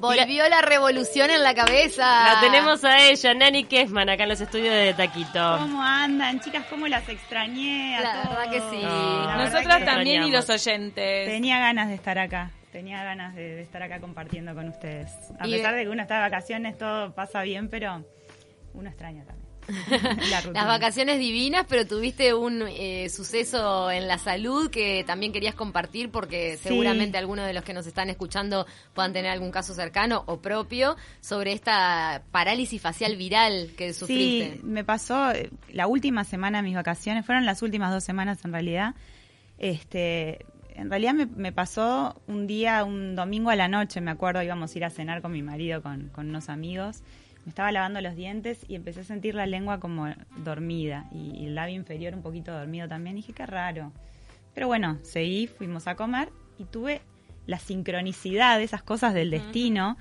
Volvió la revolución en la cabeza. La tenemos a ella, Nani Kessman, acá en los estudios de Taquito. ¿Cómo andan, chicas? ¿Cómo las extrañé? A La todos? verdad que sí. La Nosotras que también y los oyentes. Tenía ganas de estar acá. Tenía ganas de, de estar acá compartiendo con ustedes. A Y- pesar de que uno está de vacaciones, todo pasa bien, pero uno extraña también. La. Las vacaciones divinas, pero tuviste un eh, suceso en la salud que también querías compartir porque Sí. seguramente algunos de los que nos están escuchando puedan tener algún caso cercano o propio sobre esta parálisis facial viral que sufriste. Sí, me pasó eh, la última semana de mis vacaciones, fueron las últimas dos semanas en realidad. Este, en realidad me, me pasó un día, un domingo a la noche, me acuerdo, íbamos a ir a cenar con mi marido, con, con unos amigos. Me estaba lavando los dientes y empecé a sentir la lengua como dormida y, y el labio inferior un poquito dormido también. dije, qué raro. Pero bueno, seguí, fuimos a comer y tuve la sincronicidad de esas cosas del destino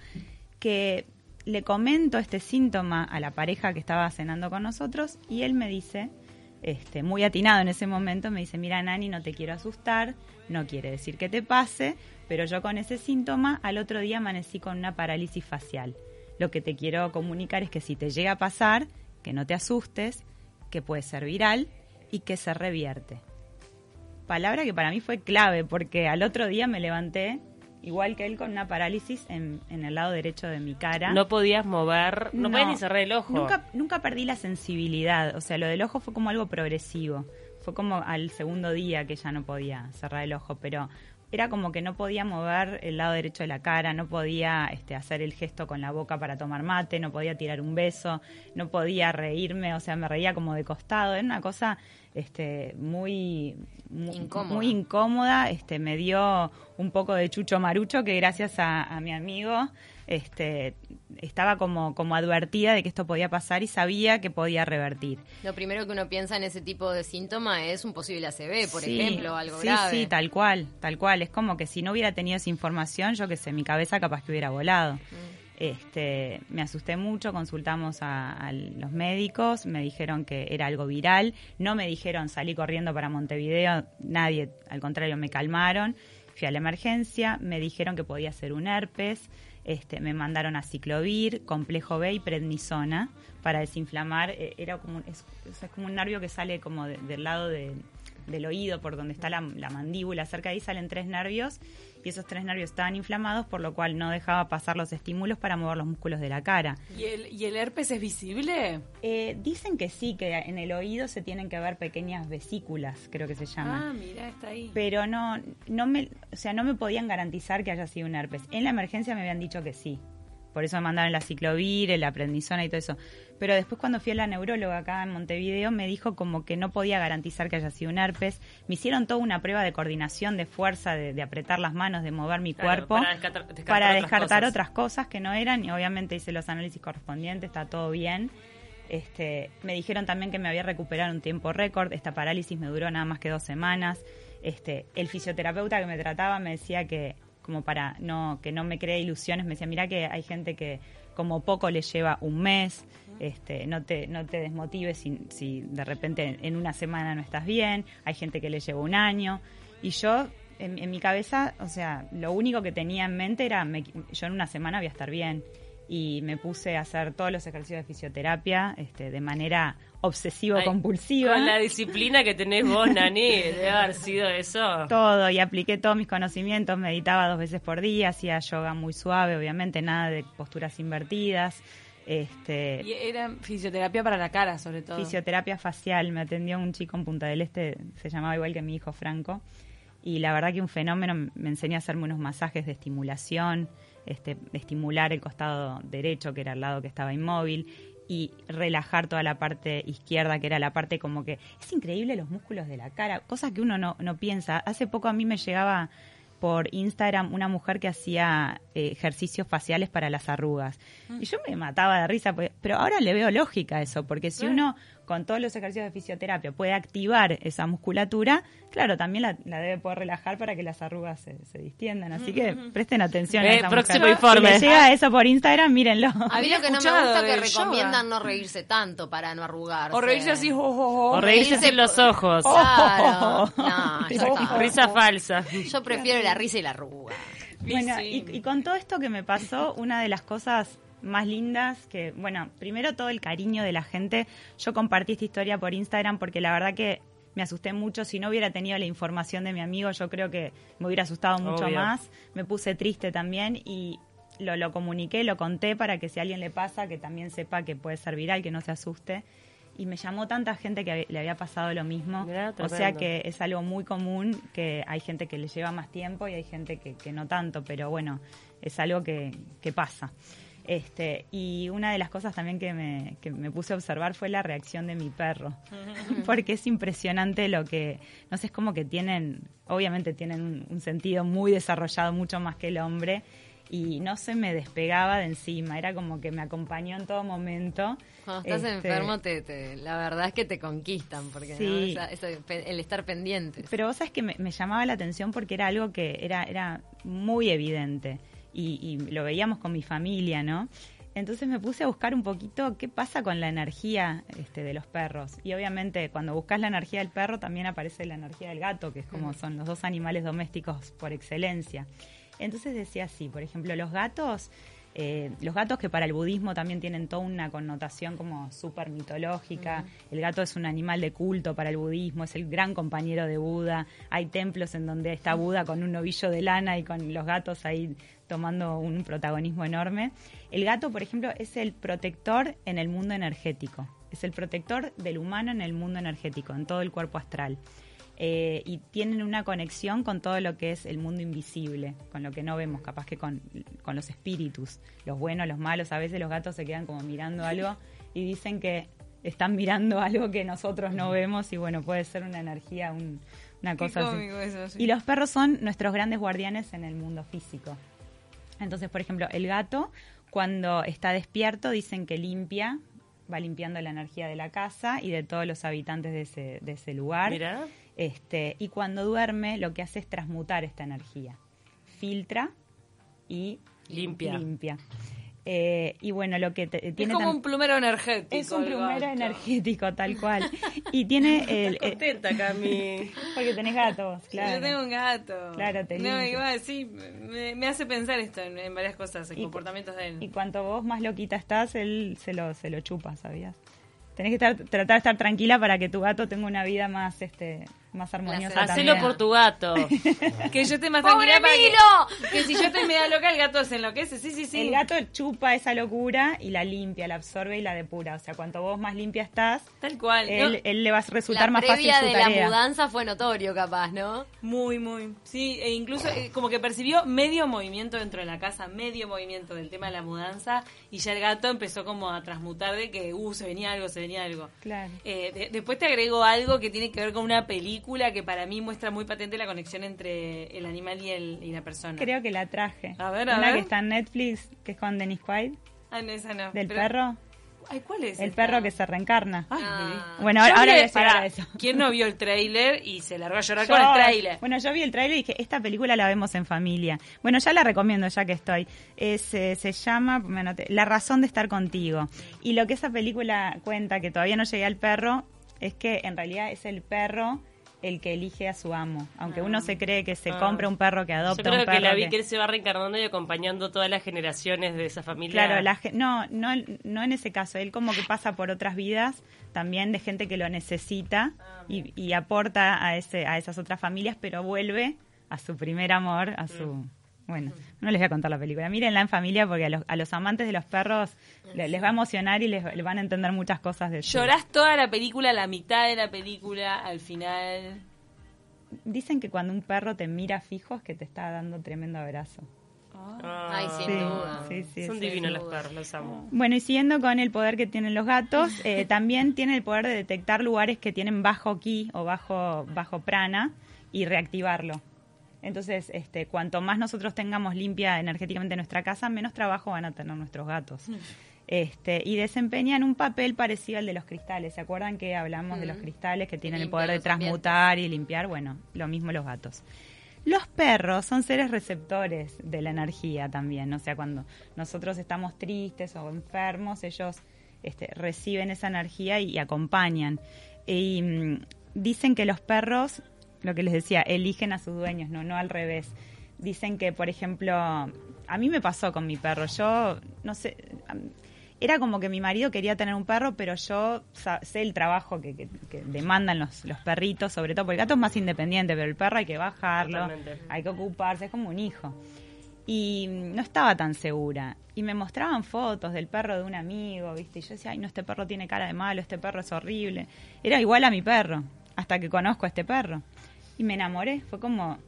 que le comento este síntoma a la pareja que estaba cenando con nosotros y él me dice, este, muy atinado en ese momento, me dice, mira Nani, no te quiero asustar, no quiere decir que te pase, pero yo con ese síntoma al otro día amanecí con una parálisis facial. Lo que te quiero comunicar es que si te llega a pasar, que no te asustes, que puede ser viral y que se revierte. Palabra que para mí fue clave porque al otro día me levanté igual que él con una parálisis en, en el lado derecho de mi cara. No podías mover, no, podías ni cerrar el ojo. Nunca, nunca perdí la sensibilidad. O sea, lo del ojo fue como algo progresivo. Fue como al segundo día que ya no podía cerrar el ojo, pero era como que no podía mover el lado derecho de la cara, no podía este, hacer el gesto con la boca para tomar mate, no podía tirar un beso, no podía reírme, o sea, me reía como de costado. Era una cosa este, muy, Incómoda. muy incómoda. Este, me dio un poco de chucho marucho que gracias a, a mi amigo este, estaba como, como advertida de que esto podía pasar y sabía que podía revertir. Lo primero que uno piensa en ese tipo de síntoma es un posible ACV, por Sí, ejemplo, algo sí, grave. Sí, tal cual, tal cual. Es como que si no hubiera tenido esa información, yo que sé, mi cabeza capaz que hubiera volado. Este, me asusté mucho, consultamos a, a los médicos, me dijeron que era algo viral, no me dijeron salí corriendo para Montevideo, nadie, al contrario, me calmaron, fui a la emergencia, me dijeron que podía ser un herpes, este, me mandaron a ciclovir, complejo B y prednisona para desinflamar, eh, era como es, es como un nervio que sale como de- del lado de- del oído, por donde está la, la mandíbula, cerca de ahí salen tres nervios y esos tres nervios estaban inflamados, por lo cual no dejaba pasar los estímulos para mover los músculos de la cara. ¿Y el, ¿Y el herpes es visible? Eh, dicen que sí, que en el oído se tienen que ver pequeñas vesículas, creo que se llama. Ah, mira, está ahí. Pero no, no me, o sea, no me podían garantizar que haya sido un herpes. En la emergencia me habían dicho que sí. Por eso me mandaron la ciclovir, la aprendizona y todo eso. Pero después cuando fui a la neuróloga acá en Montevideo me dijo como que no podía garantizar que haya sido un herpes. Me hicieron toda una prueba de coordinación, de fuerza, de, de apretar las manos, de mover mi Claro, cuerpo. para descartar- descartar para otras descartar cosas. otras cosas que no eran y obviamente hice los análisis correspondientes, está todo bien. Este, me dijeron también que me había recuperado un tiempo récord. Esta parálisis me duró nada más que dos semanas. Este, el fisioterapeuta que me trataba me decía que, como para no, que no me cree ilusiones, me decía, mira que hay gente que como poco le lleva un mes, este, no te, no te desmotives si, si de repente en una semana no estás bien, hay gente que le lleva un año. Y yo, en, en mi cabeza, o sea, lo único que tenía en mente era, me- yo en una semana voy a estar bien. Y me puse a hacer todos los ejercicios de fisioterapia este, de manera obsesivo-compulsiva. Con la disciplina que tenés vos, Nani, debe haber sido eso. Todo, y apliqué todos mis conocimientos, meditaba dos veces por día, hacía yoga muy suave, obviamente, nada de posturas invertidas. Este, Y era fisioterapia para la cara, sobre todo. fisioterapia facial, me atendió un chico en Punta del Este, se llamaba igual que mi hijo Franco, y la verdad que un fenómeno, me enseñó a hacerme unos masajes de estimulación, este, de estimular el costado derecho, que era el lado que estaba inmóvil, y relajar toda la parte izquierda, que era la parte como que... Es increíble los músculos de la cara, cosas que uno no, no piensa. Hace poco a mí me llegaba por Instagram una mujer que hacía eh, ejercicios faciales para las arrugas. Y yo me mataba de risa, pues, pero ahora le veo lógica a eso, porque si uno con todos los ejercicios de fisioterapia puede activar esa musculatura, claro, también la, la debe poder relajar para que las arrugas se, se distiendan. Así que presten atención a Eh, esa próximo mujer. informe. Si les llega eso por Instagram, mírenlo. A mí Había lo que no me gusta es que yoga. recomiendan no reírse tanto para no arrugarse. O reírse así, jo. O reírse reírse en los ojos. Claro. No. Risa falsa. Yo prefiero la risa y la arruga. Bueno, y con todo esto que me pasó, una de las cosas más lindas que, bueno, primero todo el cariño de la gente. Yo compartí esta historia por Instagram porque la verdad que me asusté mucho. Si no hubiera tenido la información de mi amigo, yo creo que me hubiera asustado mucho Obvio. más. Me puse triste también y lo, lo comuniqué, lo conté para que si a alguien le pasa, que también sepa que puede ser viral, que no se asuste. Y me llamó tanta gente que le había pasado lo mismo. Mirá, o sea que es algo muy común, que hay gente que le lleva más tiempo y hay gente que, que no tanto, pero bueno, es algo que, que pasa. Este, y una de las cosas también que me, que me puse a observar fue la reacción de mi perro, porque es impresionante lo que, no sé, es como que tienen, obviamente tienen un, un sentido muy desarrollado, mucho más que el hombre, y no se me despegaba de encima, era como que me acompañó en todo momento. Cuando estás Este, enfermo, te, te- la verdad es que te conquistan, porque ¿no? Sí. Esa- esa- pe- el estar pendiente. Pero vos sabés que me, me llamaba la atención porque era algo que era, era muy evidente y, y lo veíamos con mi familia, ¿no? Entonces me puse a buscar un poquito qué pasa con la energía este, de los perros. Y obviamente cuando buscas la energía del perro también aparece la energía del gato, que es como son los dos animales domésticos por excelencia. Entonces decía así, por ejemplo, los gatos, eh, los gatos que para el budismo también tienen toda una connotación como súper mitológica. El gato es un animal de culto para el budismo, es el gran compañero de Buda. Hay templos en donde está Buda con un novillo de lana y con los gatos ahí tomando un protagonismo enorme. El gato, por ejemplo, es el protector en el mundo energético. Es el protector del humano en el mundo energético, en todo el cuerpo astral. Eh, y tienen una conexión con todo lo que es el mundo invisible, con lo que no vemos, capaz que con, con los espíritus, los buenos, los malos. A veces los gatos se quedan como mirando algo y dicen que están mirando algo que nosotros no vemos y bueno, puede ser una energía, un- una Qué cosa así. cómico eso, sí. Y los perros son nuestros grandes guardianes en el mundo físico. Entonces, por ejemplo, el gato, cuando está despierto, dicen que limpia, va limpiando la energía de la casa y de todos los habitantes de ese, de ese lugar. Mirá. Este, y cuando duerme, lo que hace es transmutar esta energía. Filtra y Limpia. limpia. Eh, y bueno, lo que te- Es tiene como tam- un plumero energético. es un plumero gato. energético, tal cual. Y tiene el, eh, Contenta, Cami. porque tenés gatos, claro. Yo tengo un gato. Claro, te No, igual, sí, me, me hace pensar esto en, en varias cosas, en comportamientos de él. Y cuanto vos más loquita estás, él se lo, se lo chupa, ¿sabías? Tenés que estar, tratar de estar tranquila para que tu gato tenga una vida más, este, más armoniosa. Hacelo por tu gato. que yo esté más ¡Pobre tranquila para que, que si yo estoy media loca, el gato se enloquece. Sí, sí, sí. El gato chupa esa locura y la limpia, la absorbe y la depura. O sea, cuanto vos más limpia estás, Tal cual. él, No, él le va a resultar la más fácil previa su de tarea. la mudanza fue notorio, capaz, ¿no? Muy, muy. Sí, e incluso eh, como que percibió medio movimiento dentro de la casa, medio movimiento del tema de la mudanza, y ya el gato empezó como a transmutar de que, uh, se venía algo, se venía algo. Claro. Eh, de- después te agrego algo que tiene que ver con una película que para mí muestra muy patente la conexión entre el animal y, el, y la persona. Creo que la traje. A ver, a Una ver. que está en Netflix, que es con Dennis Quaid, Ah, no, esa no. del Pero- perro. Ay, ¿cuál es? El esta? perro que se reencarna. Ay, Ah. Bueno, ahora, ahora voy a llegar pará, a eso. ¿Quién no vio el tráiler y se largó a llorar Yo- con el tráiler? Bueno, yo vi el tráiler y dije, esta película la vemos en familia. Bueno, ya la recomiendo ya que estoy. Es, eh, se llama, me anoté, La razón de estar contigo. Y lo que esa película cuenta, que todavía no llegué al perro, es que en realidad es el perro el que elige a su amo. Aunque uno se cree que se Ah. compra un perro que Yo adopta creo un perro que la vi que- se va reencarnando y acompañando todas las generaciones de esa familia. Claro, la no, no, no en ese caso. Él como que pasa por otras vidas también de gente que lo necesita y, y aporta a ese, a esas otras familias, pero vuelve a su primer amor, a su. Bueno, no les voy a contar la película. Mírenla en familia porque a los, a los amantes de los perros le- les va a emocionar y les, les van a entender muchas cosas de Llorás toda la película, la mitad de la película, al final. Dicen que cuando un perro te mira fijo es que te está dando tremendo abrazo. Ah, Ay, sin Sí, duda. sí, sí, Son sí. divinos los perros, los amo. Bueno, y siguiendo con el poder que tienen los gatos, eh, también tienen el poder de detectar lugares que tienen bajo ki o bajo, bajo prana y reactivarlo. Entonces, este, cuanto más nosotros tengamos limpia energéticamente nuestra casa, menos trabajo van a tener nuestros gatos. Este, y desempeñan un papel parecido al de los cristales. ¿Se acuerdan que hablamos de los cristales que tienen el poder de ambientes. transmutar y limpiar? Bueno, lo mismo los gatos. Los perros son seres receptores de la energía también, o sea, cuando nosotros estamos tristes o enfermos, ellos este, reciben esa energía y, acompañan. Y mm, dicen que los perros, lo que les decía, eligen a sus dueños, no, no al revés. dicen que, por ejemplo, a mí me pasó con mi perro. Yo, no sé, era como que mi marido quería tener un perro, pero yo sé el trabajo que, que- que demandan los, los perritos, sobre todo porque el gato es más independiente, pero el perro hay que bajarlo, Totalmente. hay que ocuparse, es como un hijo. Y mm, no estaba tan segura. Y me mostraban fotos del perro de un amigo, ¿viste? Y yo decía, ay, no, este perro tiene cara de malo, este perro es horrible. Era igual a mi perro, hasta que conozco a este perro. Y me enamoré, fue como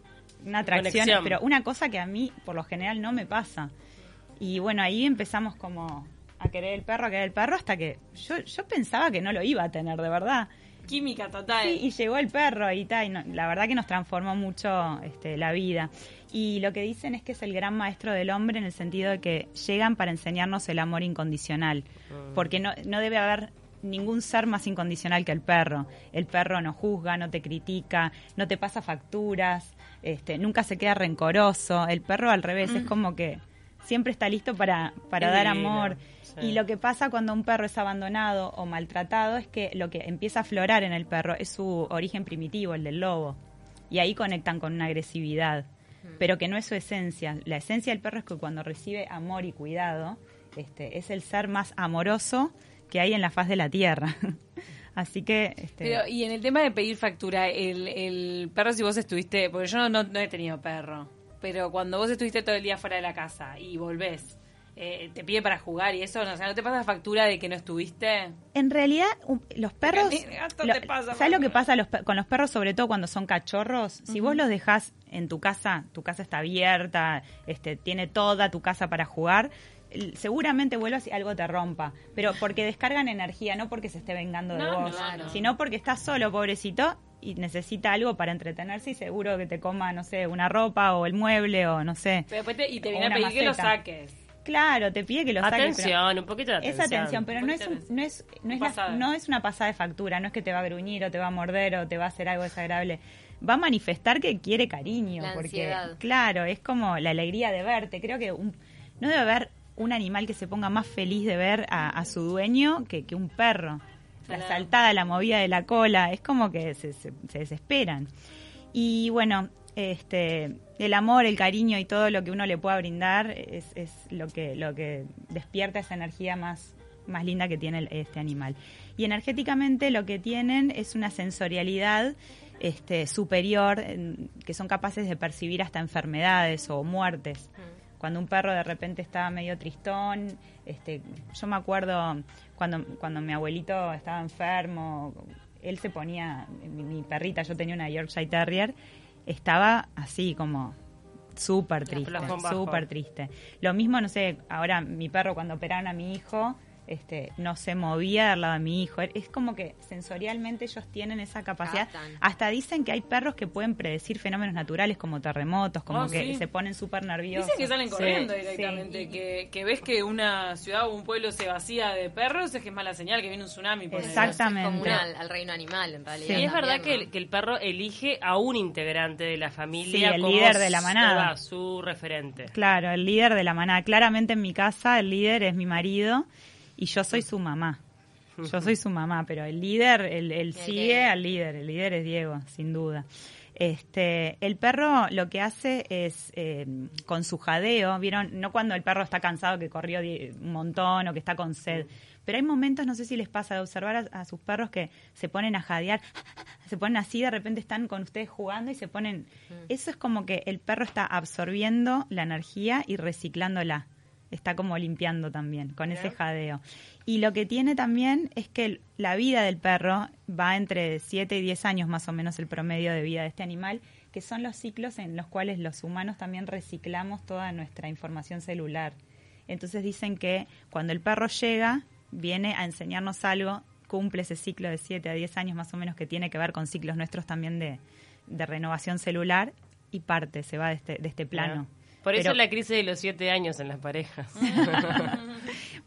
una atracción, Conexión. pero una cosa que a mí, por lo general, no me pasa. Y bueno, ahí empezamos como a querer el perro, a querer el perro, hasta que yo, yo pensaba que no lo iba a tener, de verdad. Química total. Sí, y llegó el perro y tal, y no- la verdad que nos transformó mucho este, la vida. Y lo que dicen es que es el gran maestro del hombre en el sentido de que llegan para enseñarnos el amor incondicional, porque no, no debe haber ningún ser más incondicional que el perro. El perro no juzga, no te critica, no te pasa facturas, este, nunca se queda rencoroso. El perro al revés, es como que siempre está listo para, para dar amor. sí. Y lo que pasa cuando un perro es abandonado o maltratado es que lo que empieza a aflorar en el perro es su origen primitivo, el del lobo. Y ahí conectan con una agresividad, pero que no es su esencia. La esencia del perro es que cuando recibe amor y cuidado, este, es el ser más amoroso que hay en la faz de la tierra. Así que... Este, Pero, y en el tema de pedir factura, el, el perro, si vos estuviste, porque yo no, no, no he tenido perro, pero cuando vos estuviste todo el día fuera de la casa y volvés, eh, te pide para jugar y eso, no, o sea, ¿no te pasa factura de que no estuviste? En realidad, un- los perros. Lo- te pasa, ¿Sabes lo que pasa los con los perros, sobre todo cuando son cachorros? Si vos los dejás en tu casa, tu casa está abierta, este, tiene toda tu casa para jugar, seguramente vuelvas y algo te rompa. Pero porque descargan energía, no porque se esté vengando de No, vos, no, no. sino porque está solo, pobrecito, y necesita algo para entretenerse y seguro que te coma, no sé, una ropa o el mueble o no sé. Pero después te- y te viene a pedir que lo saques. Claro, te pide que lo saques. Atención, un poquito de atención. esa atención, pero no es, un- no es, no es, la- no es una pasada de factura, no es que te va a gruñir o te va a morder o te va a hacer algo desagradable. Va a manifestar que quiere cariño, La porque ansiedad. claro, es como la alegría de verte. Creo que un- no debe haber un animal que se ponga más feliz de ver a, a su dueño que, que un perro. La saltada, la movida de la cola, es como que se, se- se desesperan. Y bueno, este, el amor, el cariño y todo lo que uno le pueda brindar es, es lo que lo que despierta esa energía más más linda que tiene este animal. Y energéticamente lo que tienen es una sensorialidad este, superior, que son capaces de percibir hasta enfermedades o muertes. Cuando un perro de repente está medio tristón, este, yo me acuerdo cuando, cuando mi abuelito estaba enfermo, él se ponía, mi, mi perrita, yo tenía una Yorkshire Terrier, estaba así como súper triste, súper triste. Lo mismo, no sé, ahora mi perro cuando operaron a mi hijo, este, no se movía al lado de mi hijo. Es como que sensorialmente ellos tienen esa capacidad. Captan. Hasta dicen que hay perros que pueden predecir fenómenos naturales como terremotos, como Ah, que sí. se ponen súper nerviosos. Dicen que salen corriendo Sí. directamente, que, que ves que una ciudad o un pueblo se vacía de perros, es que es mala señal, que viene un tsunami. por. Exactamente. Es al, al reino animal, en realidad. Sí. Y es verdad que el, que el perro elige a un integrante de la familia Sí, el como líder de la su- manada. su referente. Claro, el líder de la manada. Claramente en mi casa el líder es mi marido y yo soy su mamá. Yo soy su mamá, pero el líder, él que- sigue al líder. El líder es Diego, sin duda. Este, el perro lo que hace es eh, con su jadeo, vieron, no cuando el perro está cansado que corrió un montón o que está con sed, pero hay momentos, no sé si les pasa de observar a, a sus perros que se ponen a jadear, se ponen así, de repente están con ustedes jugando y se ponen, eso es como que el perro está absorbiendo la energía y reciclándola, está como limpiando también con ese jadeo. Y lo que tiene también es que la vida del perro va entre 7 y 10 años más o menos el promedio de vida de este animal, que son los ciclos en los cuales los humanos también reciclamos toda nuestra información celular. Entonces dicen que cuando el perro llega, viene a enseñarnos algo, cumple ese ciclo de 7 a 10 años más o menos que tiene que ver con ciclos nuestros también de, de renovación celular y parte, se va de este, de este plano. Por eso Pero- la crisis de los siete años en las parejas.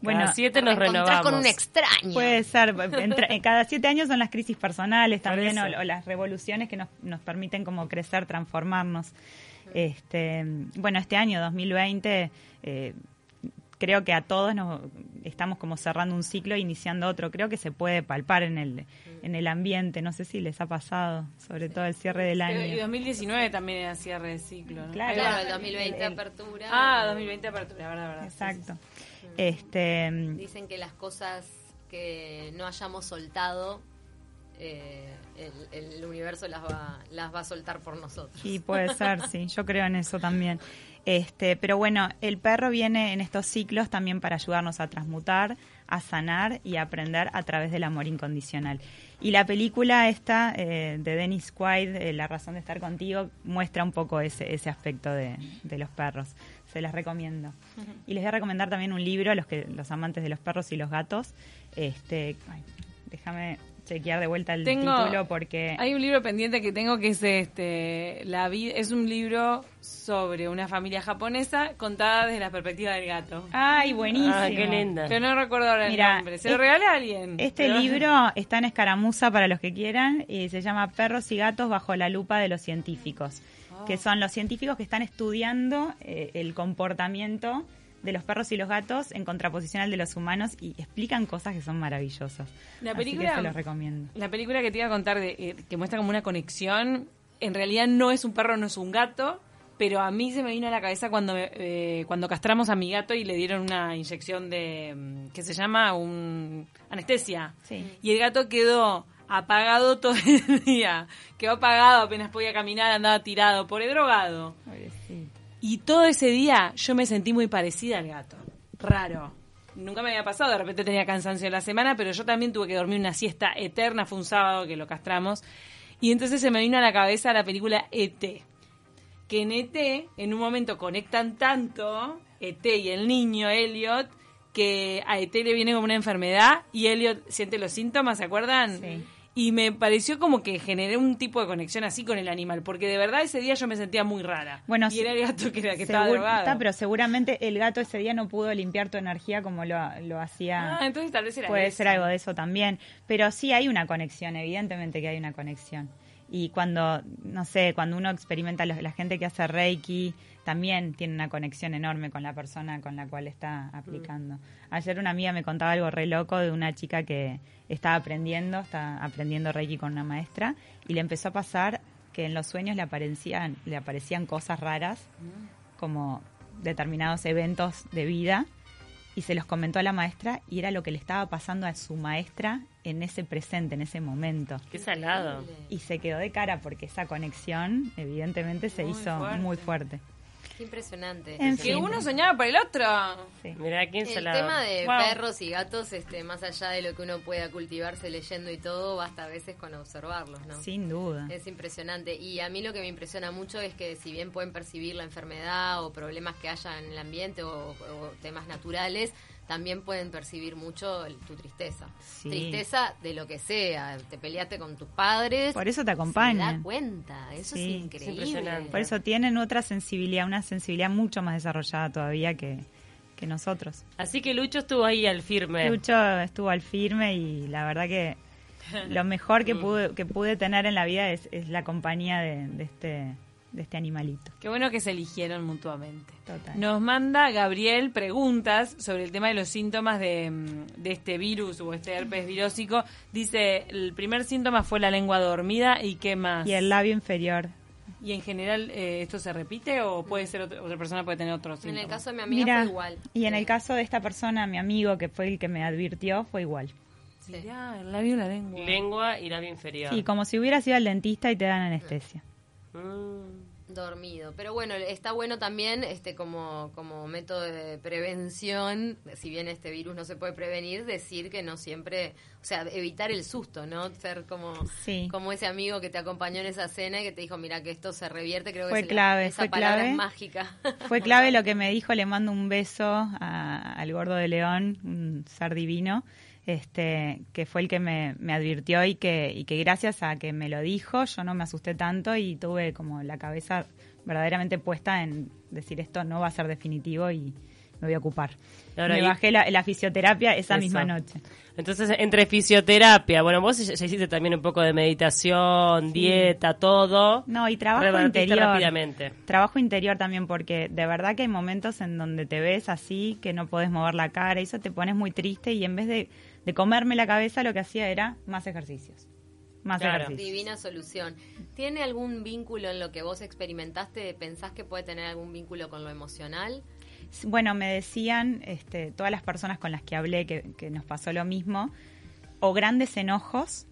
Bueno, Cada siete nos renovamos. con un extraño. Puede ser. Entre- en cada siete años son las crisis personales también o, o las revoluciones que nos, nos permiten como crecer, transformarnos. Este, bueno, este año 2020 eh, creo que a todos nos, estamos como cerrando un ciclo e iniciando otro. Creo que se puede palpar en el, en el ambiente. No sé si les ha pasado, sobre todo el cierre del Pero, Y año. 2019 también era cierre de ciclo, ¿no? Claro. Claro, el 2020 el- el- apertura. Ah, 2020 apertura, verdad, verdad. Exacto. Este, Dicen que las cosas que no hayamos soltado, eh, el, el universo las va, las va a soltar por nosotros. Sí, puede ser, sí, yo creo en eso también. Este, pero bueno, el perro viene en estos ciclos también para ayudarnos a transmutar, a sanar y a aprender a través del amor incondicional. Y la película esta eh, de Dennis Quaid, eh, La razón de estar contigo, muestra un poco ese, ese aspecto de, de los perros. Se las recomiendo. Y les voy a recomendar también un libro a los que los amantes de los perros y los gatos. Este, ay, déjame chequear de vuelta el Tengo- título porque Hay un libro pendiente que tengo que es este la vida es un libro sobre una familia japonesa contada desde la perspectiva del gato. Ay, buenísimo. Ah, qué linda. Pero no recuerdo ahora Mira, el nombre. Se lo es- regalé a alguien. Este Pero- libro está en escaramuza para los que quieran y se llama Perros y gatos bajo la lupa de los científicos, Ah. que son los científicos que están estudiando eh, el comportamiento de los perros y los gatos en contraposición al de los humanos y explican cosas que son maravillosas. La Así película- que se los recomiendo. La película que te iba a contar, de, eh, que muestra como una conexión, en realidad no es un perro, no es un gato, pero a mí se me vino a la cabeza cuando, me- eh, cuando castramos a mi gato y le dieron una inyección de, mm, que se llama un anestesia. Sí. Y el gato quedó apagado todo el día. Quedó apagado, apenas podía caminar, andaba tirado, por el drogado. Pobrecito. Y todo ese día yo me sentí muy parecida al gato. Raro. Nunca me había pasado, de repente tenía cansancio en la semana, pero yo también tuve que dormir una siesta eterna, fue un sábado que lo castramos. Y entonces se me vino a la cabeza la película ET. Que en ET, en un momento conectan tanto, ET y el niño, Elliot, que a ET le viene como una enfermedad y Elliot siente los síntomas, ¿se acuerdan? Sí. Y me pareció como que generé un tipo de conexión así con el animal, porque de verdad ese día yo me sentía muy rara. Bueno, y era el gato que, era, que estaba drogado. está, pero seguramente el gato ese día no pudo limpiar tu energía como lo, lo hacía. Ah, entonces tal vez era Puede eso. ser algo de eso también. Pero sí hay una conexión, evidentemente que hay una conexión. Y cuando, no sé, cuando uno experimenta, la gente que hace Reiki también tiene una conexión enorme con la persona con la cual está aplicando. Ayer una amiga me contaba algo re loco de una chica que estaba aprendiendo, está aprendiendo Reiki con una maestra y le empezó a pasar que en los sueños le aparecían, le aparecían cosas raras como determinados eventos de vida y se los comentó a la maestra y era lo que le estaba pasando a su maestra en ese presente, en ese momento. Qué salado. Y se quedó de cara porque esa conexión evidentemente se Muy hizo fuerte. muy fuerte. Qué impresionante. En Que fin. uno soñaba por el otro. Sí. Mirá, qué El tema de Wow. perros y gatos, este, más allá de lo que uno pueda cultivarse leyendo y todo, basta a veces con observarlos, ¿no? Sin duda. Es impresionante. Y a mí lo que me impresiona mucho es que si bien pueden percibir la enfermedad o problemas que haya en el ambiente o, o temas naturales, también pueden percibir mucho el- tu tristeza. Sí. Tristeza de lo que sea. Te peleaste con tus padres. Por eso te Se da acompañan. cuenta. Eso Sí. es increíble. Es impresionante. Por eso tienen otra sensibilidad, una sensibilidad mucho más desarrollada todavía que, que nosotros. Así que Lucho estuvo ahí al firme. Lucho estuvo al firme y la verdad que lo mejor que pude, que pude tener en la vida es, es la compañía de, de este, de este animalito. Qué bueno que se eligieron mutuamente. Total. Nos manda Gabriel preguntas sobre el tema de los síntomas de, mm, de este virus o este herpes virósico. Dice, el primer síntoma fue la lengua dormida y qué más. Y el labio inferior. ¿Y en general eh, esto se repite o puede ser otro- otra persona puede tener otros En síntomas? el caso de mi amiga Mira, fue igual. y en Sí. el caso de esta persona, mi amigo, que fue el que me advirtió, fue igual. Sí. Mirá, el labio y la lengua. Lengua y labio inferior. Sí, como si hubieras ido al dentista y te dan anestesia. Mm. Dormido. Pero bueno, está bueno también este como, como método de prevención, si bien este virus no se puede prevenir, decir que no siempre, o sea, evitar el susto, ¿no? Ser como, Sí. como ese amigo que te acompañó en esa cena y que te dijo, mira que esto se revierte, creo Fue que clave, la, esa fue palabra clave. es mágica. Fue clave lo que me dijo, le mando un beso a- al gordo de León, un ser divino, este, que fue el que me, advirtió y que, y que gracias a que me lo dijo, yo no me asusté tanto y tuve como la cabeza verdaderamente puesta en decir esto no va a ser definitivo y, me voy a ocupar. Ahora, me y- bajé la, la fisioterapia esa Eso. misma noche. Entonces, entre fisioterapia, bueno, vos ya, ya hiciste también un poco de meditación, dieta, todo. No, y trabajo interior. rápidamente. Trabajo interior también porque de verdad que hay momentos en donde te ves así, que no podés mover la cara, y eso te pones muy triste y en vez de, de comerme la cabeza lo que hacía era más ejercicios. Más Claro. ejercicios. Divina solución. ¿Tiene algún vínculo en lo que vos experimentaste? ¿Pensás que puede tener algún vínculo con lo emocional? Bueno, me decían este, todas las personas con las que hablé que, que nos pasó lo mismo, o grandes enojos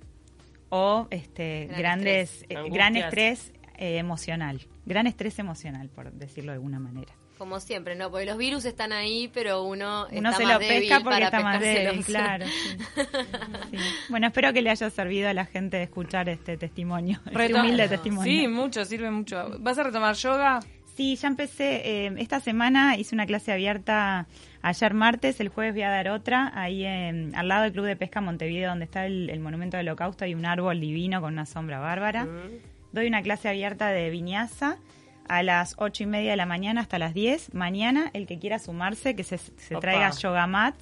o este, Gran grandes estrés. eh, gran estrés eh, emocional, gran estrés emocional, por decirlo de alguna manera. Como siempre, ¿no? Porque los virus están ahí, pero uno, Uno está se más lo débil pesca porque está más débil, claro. sí. Sí. Bueno, espero que le haya servido a la gente escuchar este testimonio, este humilde testimonio. Sí, mucho, sirve mucho. ¿Vas a retomar yoga? Sí, ya empecé. eh, esta semana hice una clase abierta ayer martes, el jueves voy a dar otra, ahí en- al lado del Club de Pesca Montevideo, donde está el, el Monumento del Holocausto, hay un árbol divino con una sombra bárbara. Doy una clase abierta de viñaza a las ocho y media de la mañana hasta las 10. Mañana, el que quiera sumarse, que se, se traiga yoga mat.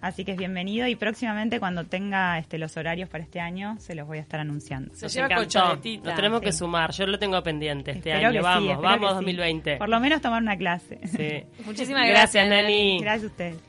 Así que es bienvenido y próximamente cuando tenga este, los horarios para este año se los voy a estar anunciando. Se Nos lleva encantó. colchonetita. Nos tenemos que sumar. Yo lo tengo pendiente este Espero año. que sí, vamos, espero vamos que sí. 2020. Por lo menos tomar una clase. Sí. Muchísimas Gracias, gracias, Nani. Gracias a ustedes.